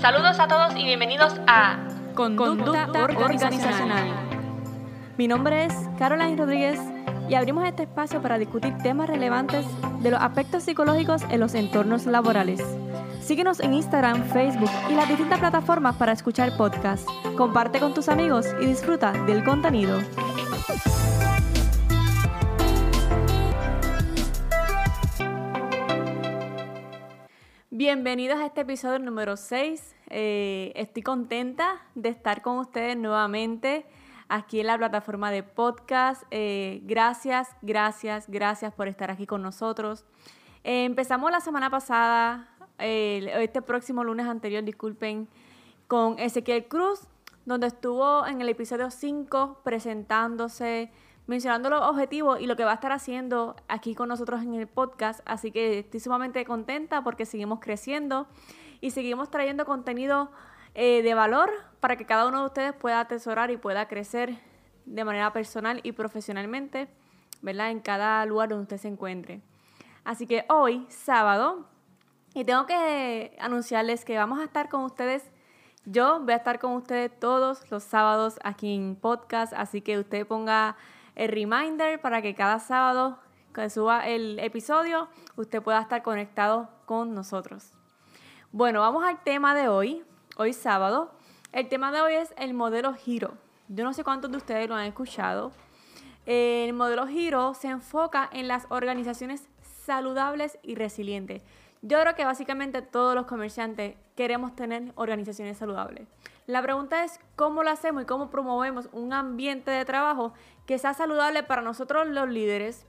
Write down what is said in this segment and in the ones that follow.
Saludos a todos y bienvenidos a Conducta, organizacional. Mi nombre es Caroline Rodríguez y abrimos este espacio para discutir temas relevantes de los aspectos psicológicos en los entornos laborales. Síguenos en Instagram, Facebook y las distintas plataformas para escuchar podcasts. Comparte con tus amigos y disfruta del contenido. Bienvenidos a este episodio número 6. Eh, estoy contenta de estar con ustedes nuevamente aquí en la plataforma de podcast. Eh, gracias, gracias, gracias por estar aquí con nosotros. Eh, empezamos la semana pasada, este próximo lunes anterior, disculpen, con Ezequiel Cruz, donde estuvo en el episodio 5 presentándose mencionando los objetivos y lo que va a estar haciendo aquí con nosotros en el podcast. Así que estoy sumamente contenta porque seguimos creciendo y seguimos trayendo contenido eh, de valor para que cada uno de ustedes pueda atesorar y pueda crecer de manera personal y profesionalmente, ¿verdad? En cada lugar donde usted se encuentre. Así que hoy, sábado, y tengo que anunciarles que vamos a estar con ustedes. Yo voy a estar con ustedes todos los sábados aquí en podcast, así que usted ponga el reminder para que cada sábado que suba el episodio usted pueda estar conectado con nosotros. Bueno, vamos al tema de hoy, hoy sábado. El tema de hoy es el modelo Giro. Yo no sé cuántos de ustedes lo han escuchado. El modelo Giro se enfoca en las organizaciones saludables y resilientes. Yo creo que básicamente todos los comerciantes queremos tener organizaciones saludables. La pregunta es cómo lo hacemos y cómo promovemos un ambiente de trabajo que sea saludable para nosotros los líderes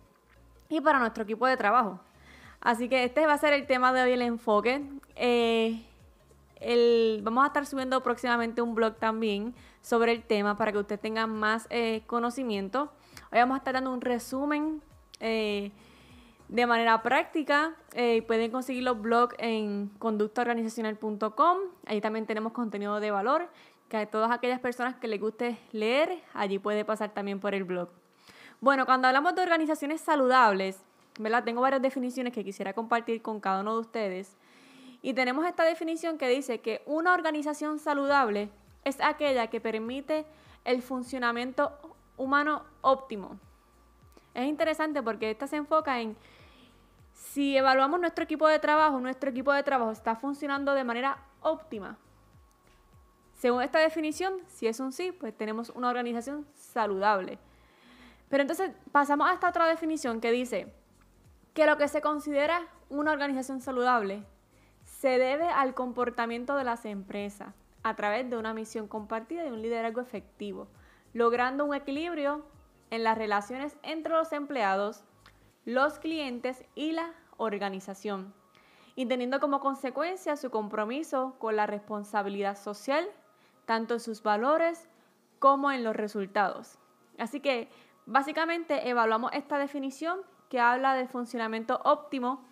y para nuestro equipo de trabajo. Así que este va a ser el tema de hoy, el enfoque. Eh, vamos a estar subiendo próximamente un blog también sobre el tema para que usted tenga más eh, conocimiento. Hoy vamos a estar dando un resumen eh, de manera práctica. pueden conseguir los blogs en conductaorganizacional.com. Ahí también tenemos contenido de valor que a todas aquellas personas que les guste leer, allí puede pasar también por el blog. Bueno, cuando hablamos de organizaciones saludables, ¿verdad? Tengo varias definiciones que quisiera compartir con cada uno de ustedes. Y tenemos esta definición que dice que una organización saludable es aquella que permite el funcionamiento humano óptimo. Es interesante porque esta se enfoca en si evaluamos nuestro equipo de trabajo, nuestro equipo de trabajo está funcionando de manera óptima. Según esta definición, si es un sí, pues tenemos una organización saludable. Pero entonces pasamos a esta otra definición que dice que lo que se considera una organización saludable se debe al comportamiento de las empresas a través de una misión compartida y un liderazgo efectivo, logrando un equilibrio en las relaciones entre los empleados, los clientes y la organización, y teniendo como consecuencia su compromiso con la responsabilidad social tanto en sus valores como en los resultados. Así que básicamente evaluamos esta definición que habla del funcionamiento óptimo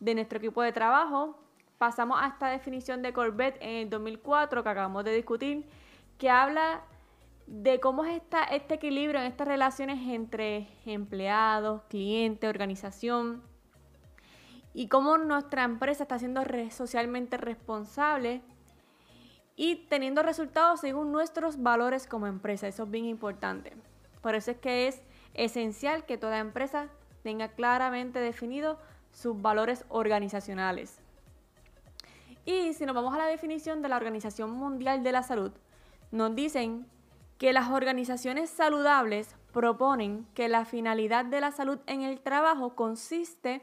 de nuestro equipo de trabajo. Pasamos a esta definición de Corbett en el 2004 que acabamos de discutir, que habla de cómo es este equilibrio en estas relaciones entre empleados, cliente, organización y cómo nuestra empresa está siendo socialmente responsable y teniendo resultados según nuestros valores como empresa. Eso es bien importante. Por eso es que es esencial que toda empresa tenga claramente definido sus valores organizacionales. Y si nos vamos a la definición de la Organización Mundial de la Salud, nos dicen que las organizaciones saludables proponen que la finalidad de la salud en el trabajo consiste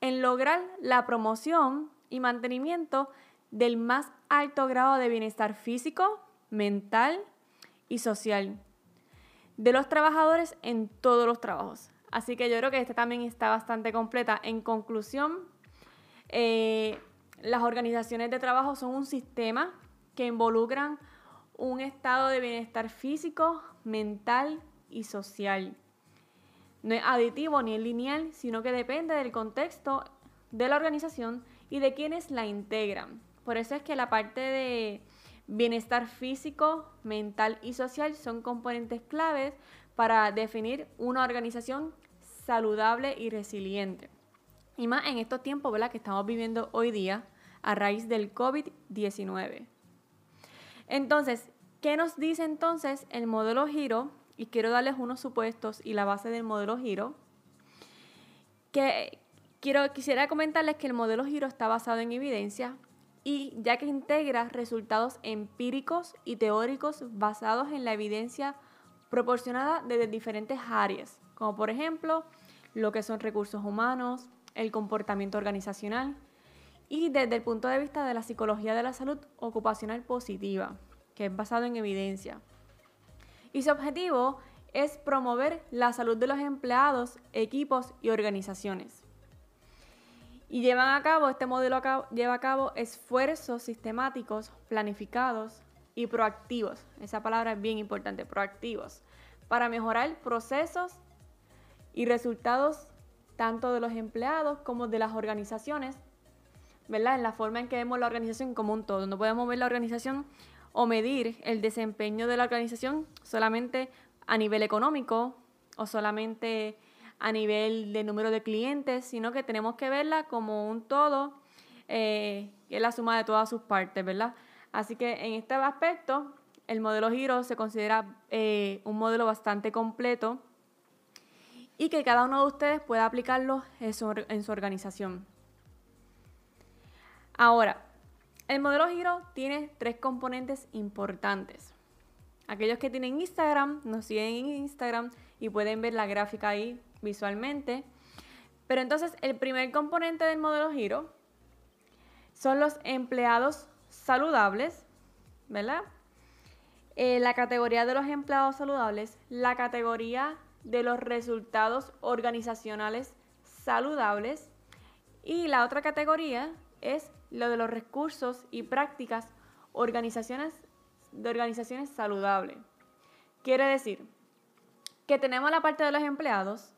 en lograr la promoción y mantenimiento del más alto grado de bienestar físico, mental y social de los trabajadores en todos los trabajos. Así que yo creo que esta también está bastante completa. En conclusión, eh, las organizaciones de trabajo son un sistema que involucran un estado de bienestar físico, mental y social. No es aditivo ni es lineal, sino que depende del contexto de la organización y de quienes la integran. Por eso es que la parte de bienestar físico, mental y social son componentes claves para definir una organización saludable y resiliente. Y más en estos tiempos ¿verdad? que estamos viviendo hoy día a raíz del COVID-19. Entonces, ¿qué nos dice entonces el modelo giro? Y quiero darles unos supuestos y la base del modelo giro. Que quiero, quisiera comentarles que el modelo giro está basado en evidencia y ya que integra resultados empíricos y teóricos basados en la evidencia proporcionada desde diferentes áreas, como por ejemplo lo que son recursos humanos, el comportamiento organizacional y desde el punto de vista de la psicología de la salud ocupacional positiva, que es basado en evidencia. Y su objetivo es promover la salud de los empleados, equipos y organizaciones. Y llevan a cabo, este modelo lleva a cabo esfuerzos sistemáticos, planificados y proactivos. Esa palabra es bien importante, proactivos, para mejorar procesos y resultados tanto de los empleados como de las organizaciones, ¿verdad? En la forma en que vemos la organización como un todo. No podemos ver la organización o medir el desempeño de la organización solamente a nivel económico o solamente a nivel de número de clientes, sino que tenemos que verla como un todo, eh, que es la suma de todas sus partes, ¿verdad? Así que en este aspecto, el modelo Giro se considera eh, un modelo bastante completo y que cada uno de ustedes pueda aplicarlo en su, organización. Ahora, el modelo Giro tiene tres componentes importantes. Aquellos que tienen Instagram, nos siguen en Instagram y pueden ver la gráfica ahí visualmente. Pero entonces el primer componente del modelo Giro son los empleados saludables, ¿verdad? Eh, la categoría de los empleados saludables, la categoría de los resultados organizacionales saludables y la otra categoría es lo de los recursos y prácticas organizaciones, de organizaciones saludables. Quiere decir que tenemos la parte de los empleados,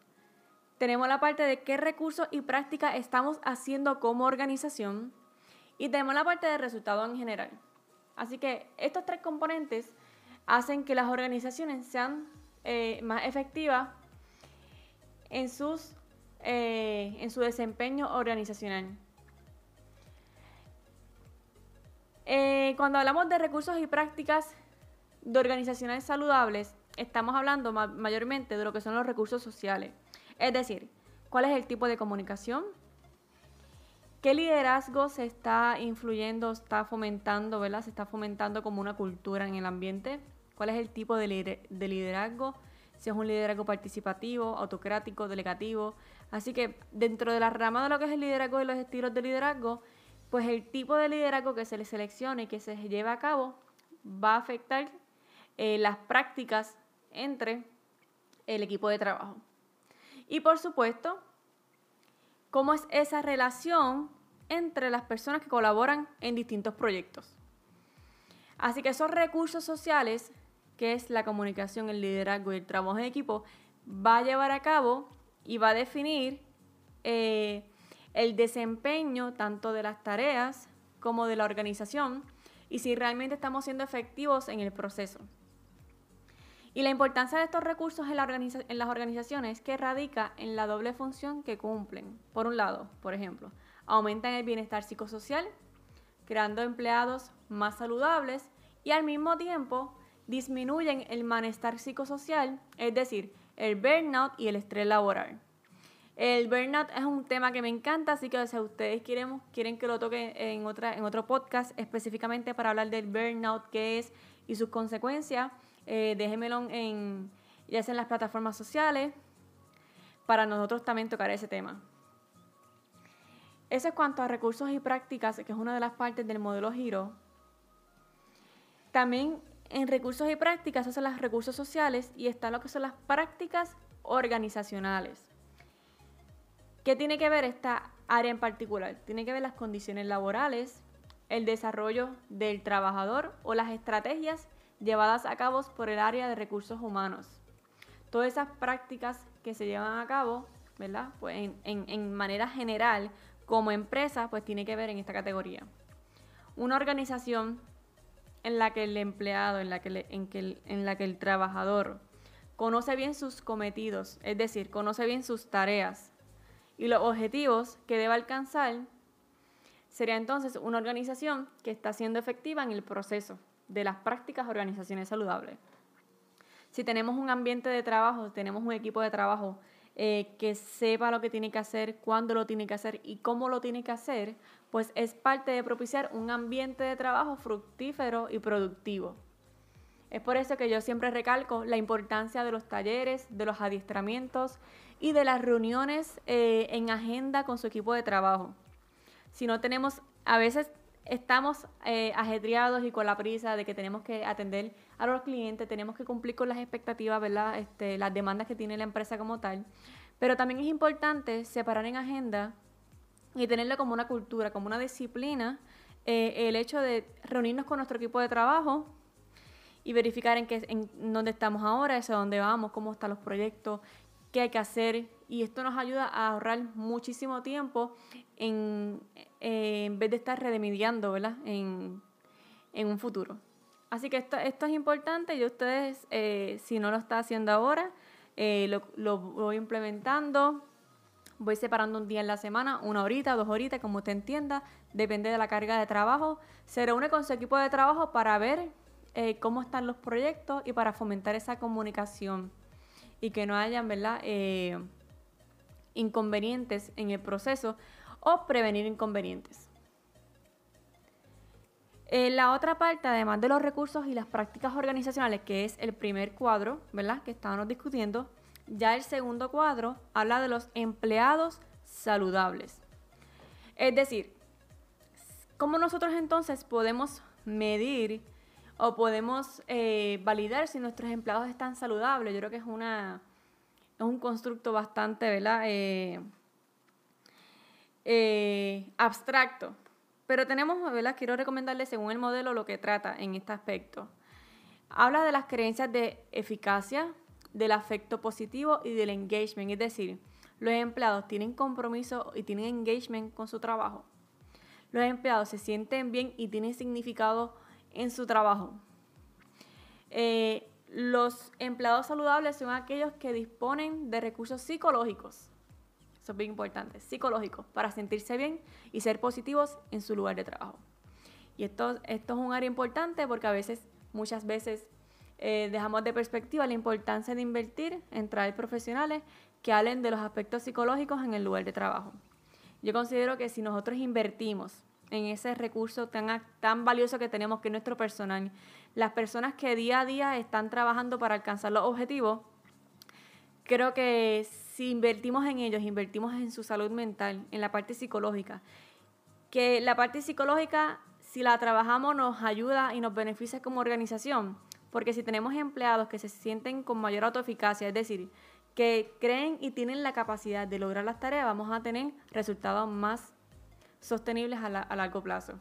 tenemos la parte de qué recursos y prácticas estamos haciendo como organización y tenemos la parte de resultados en general. Así que estos tres componentes hacen que las organizaciones sean eh, más efectiva en, sus, eh, en su desempeño organizacional. Eh, cuando hablamos de recursos y prácticas de organizaciones saludables, estamos hablando mayormente de lo que son los recursos sociales. Es decir, cuál es el tipo de comunicación, qué liderazgo se está influyendo, está fomentando, ¿verdad? Se está fomentando como una cultura en el ambiente cuál es el tipo de, liderazgo, si es un liderazgo participativo, autocrático, delegativo. Así que dentro de la rama de lo que es el liderazgo y los estilos de liderazgo, pues el tipo de liderazgo que se le seleccione y que se lleve a cabo va a afectar eh, las prácticas entre el equipo de trabajo. Y por supuesto, cómo es esa relación entre las personas que colaboran en distintos proyectos. Así que esos recursos sociales que es la comunicación, el liderazgo y el trabajo en equipo, va a llevar a cabo y va a definir eh, el desempeño tanto de las tareas como de la organización y si realmente estamos siendo efectivos en el proceso. Y la importancia de estos recursos en, las organizaciones que radica en la doble función que cumplen. Por un lado, por ejemplo, aumentan el bienestar psicosocial, creando empleados más saludables y al mismo tiempo disminuyen el malestar psicosocial, es decir, el burnout y el estrés laboral. El burnout es un tema que me encanta, así que si ustedes quieren, quieren que lo toque en, otra, en otro podcast específicamente para hablar del burnout, qué es y sus consecuencias, eh, déjenmelo en, ya sea en las plataformas sociales, para nosotros también tocar ese tema. Eso es cuanto a recursos y prácticas, que es una de las partes del modelo Giro. También en recursos y prácticas, esos son los recursos sociales y están lo que son las prácticas organizacionales. ¿Qué tiene que ver esta área en particular? Tiene que ver las condiciones laborales, el desarrollo del trabajador o las estrategias llevadas a cabo por el área de recursos humanos. Todas esas prácticas que se llevan a cabo, ¿verdad? Pues en, en manera general, como empresa, pues tiene que ver en esta categoría. Una organización en la que el empleado, en la que, en, que en la que el trabajador conoce bien sus cometidos, es decir, conoce bien sus tareas y los objetivos que debe alcanzar, sería entonces una organización que está siendo efectiva en el proceso. de las prácticas organizaciones saludables. Si tenemos un ambiente de trabajo, tenemos un equipo de trabajo eh, que sepa lo que tiene que hacer, cuándo lo tiene que hacer y cómo lo tiene que hacer, pues es parte de propiciar un ambiente de trabajo fructífero y productivo. Es por eso que yo siempre recalco la importancia de los talleres, de los adiestramientos y de las reuniones eh, en agenda con su equipo de trabajo. Si no tenemos, a veces estamos eh, ajetreados y con la prisa de que tenemos que atender a los clientes, tenemos que cumplir con las expectativas, ¿verdad? Este, las demandas que tiene la empresa como tal. Pero también es importante separar en agenda y tenerlo como una cultura, como una disciplina, eh, el hecho de reunirnos con nuestro equipo de trabajo y verificar en, qué, en dónde estamos ahora, hacia dónde vamos, cómo están los proyectos, qué hay que hacer. Y esto nos ayuda a ahorrar muchísimo tiempo en, eh, en vez de estar remediando ¿verdad? En, en, un futuro. Así que esto, esto es importante y ustedes, eh, si no lo está haciendo ahora, eh, lo, lo, voy implementando. Voy separando un día en la semana, una horita, dos horitas, como usted entienda, depende de la carga de trabajo. Se reúne con su equipo de trabajo para ver eh, cómo están los proyectos y para fomentar esa comunicación y que no hayan, ¿verdad? Eh, inconvenientes en el proceso o prevenir inconvenientes. Eh, la otra parte, además de los recursos y las prácticas organizacionales, que es el primer cuadro, ¿verdad? Que estábamos discutiendo, ya el segundo cuadro habla de los empleados saludables. Es decir, ¿cómo nosotros entonces podemos medir o podemos eh, validar si nuestros empleados están saludables? Yo creo que es, una, es un constructo bastante, ¿verdad? Eh, eh, abstracto. Pero tenemos, ¿verdad? Quiero recomendarles según el modelo lo que trata en este aspecto. Habla de las creencias de eficacia, del afecto positivo y del engagement, es decir, los empleados tienen compromiso y tienen engagement con su trabajo. Los empleados se sienten bien y tienen significado en su trabajo. Eh, los empleados saludables son aquellos que disponen de recursos psicológicos eso es bien importante, psicológico, para sentirse bien y ser positivos en su lugar de trabajo. Y esto, esto es un área importante porque a veces, muchas veces, eh, dejamos de perspectiva la importancia de invertir en traer profesionales que hablen de los aspectos psicológicos en el lugar de trabajo. Yo considero que si nosotros invertimos en ese recurso tan, tan valioso que tenemos que es nuestro personal, las personas que día a día están trabajando para alcanzar los objetivos, creo que si invertimos en ellos, invertimos en su salud mental, en la parte psicológica, que la parte psicológica, si la trabajamos, nos ayuda y nos beneficia como organización, porque si tenemos empleados que se sienten con mayor autoeficacia, es decir, que creen y tienen la capacidad de lograr las tareas, vamos a tener resultados más sostenibles a, largo plazo.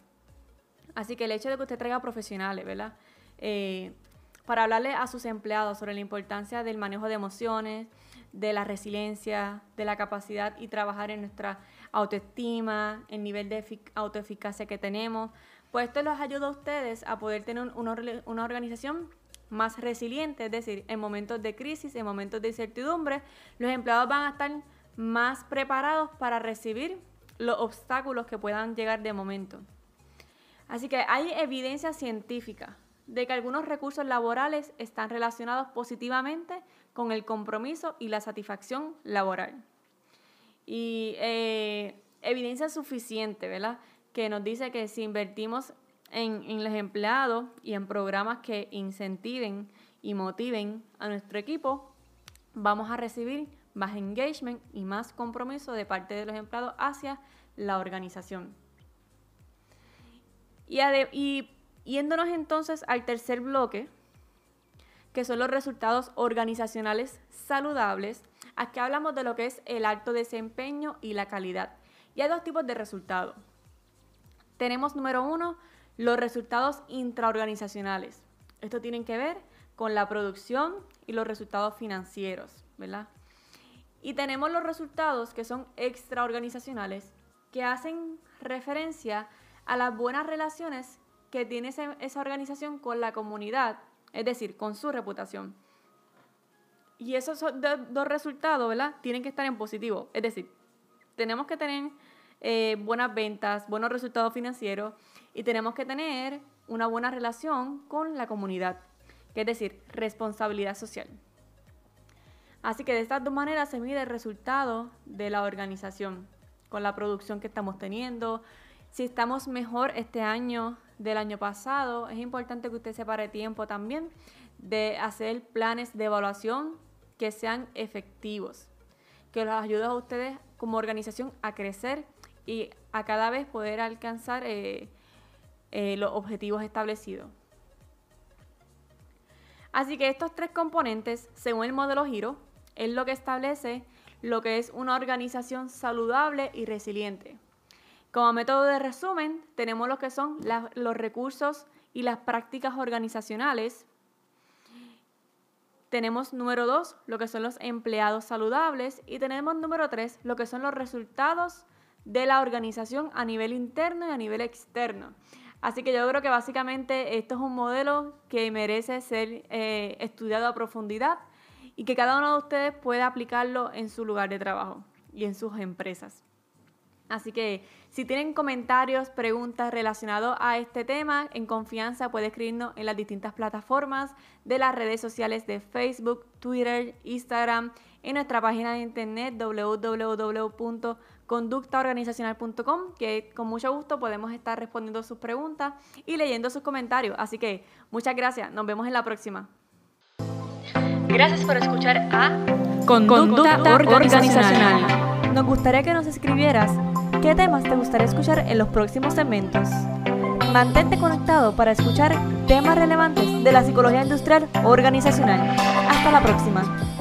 Así que el hecho de que usted traiga profesionales, ¿verdad? Eh, para hablarle a sus empleados sobre la importancia del manejo de emociones, de la resiliencia, de la capacidad y trabajar en nuestra autoestima, el nivel de autoeficacia que tenemos. Pues esto los ayuda a ustedes a poder tener una, organización más resiliente, es decir, en momentos de crisis, en momentos de incertidumbre, los empleados van a estar más preparados para recibir los obstáculos que puedan llegar de momento. Así que hay evidencia científica de que algunos recursos laborales están relacionados positivamente con el compromiso y la satisfacción laboral. Y eh, evidencia suficiente, ¿verdad? Que nos dice que si invertimos en, en los empleados y en programas que incentiven y motiven a nuestro equipo, vamos a recibir más engagement y más compromiso de parte de los empleados hacia la organización. Y, y Yéndonos entonces al tercer bloque, que son los resultados organizacionales saludables, aquí hablamos de lo que es el alto desempeño y la calidad. Y hay dos tipos de resultados. Tenemos número uno, los resultados intraorganizacionales. Esto tiene que ver con la producción y los resultados financieros, ¿verdad? Y tenemos los resultados que son extraorganizacionales, que hacen referencia a las buenas relaciones que tiene esa organización con la comunidad, es decir, con su reputación. Y esos dos resultados, ¿verdad? Tienen que estar en positivo. Es decir, tenemos que tener eh, buenas ventas, buenos resultados financieros y tenemos que tener una buena relación con la comunidad, que es decir, responsabilidad social. Así que de estas dos maneras se mide el resultado de la organización, con la producción que estamos teniendo. Si estamos mejor este año del año pasado, es importante que usted separe tiempo también de hacer planes de evaluación que sean efectivos, que los ayude a ustedes como organización a crecer y a cada vez poder alcanzar eh, eh, los objetivos establecidos. Así que estos tres componentes, según el modelo Giro, es lo que establece lo que es una organización saludable y resiliente. Como método de resumen, tenemos lo que son los recursos y las prácticas organizacionales. Tenemos número dos, lo que son los empleados saludables. Y tenemos número tres, lo que son los resultados de la organización a nivel interno y a nivel externo. Así que yo creo que básicamente esto es un modelo que merece ser eh, estudiado a profundidad y que cada uno de ustedes pueda aplicarlo en su lugar de trabajo y en sus empresas. Así que si tienen comentarios, preguntas relacionados a este tema, en confianza puede escribirnos en las distintas plataformas de las redes sociales de Facebook, Twitter, Instagram, en nuestra página de internet www.conductaorganizacional.com, que con mucho gusto podemos estar respondiendo sus preguntas y leyendo sus comentarios. Así que muchas gracias, nos vemos en la próxima. Gracias por escuchar a Conducta, organizacional. Nos gustaría que nos escribieras qué temas te gustaría escuchar en los próximos segmentos. Mantente conectado para escuchar temas relevantes de la psicología industrial organizacional. Hasta la próxima.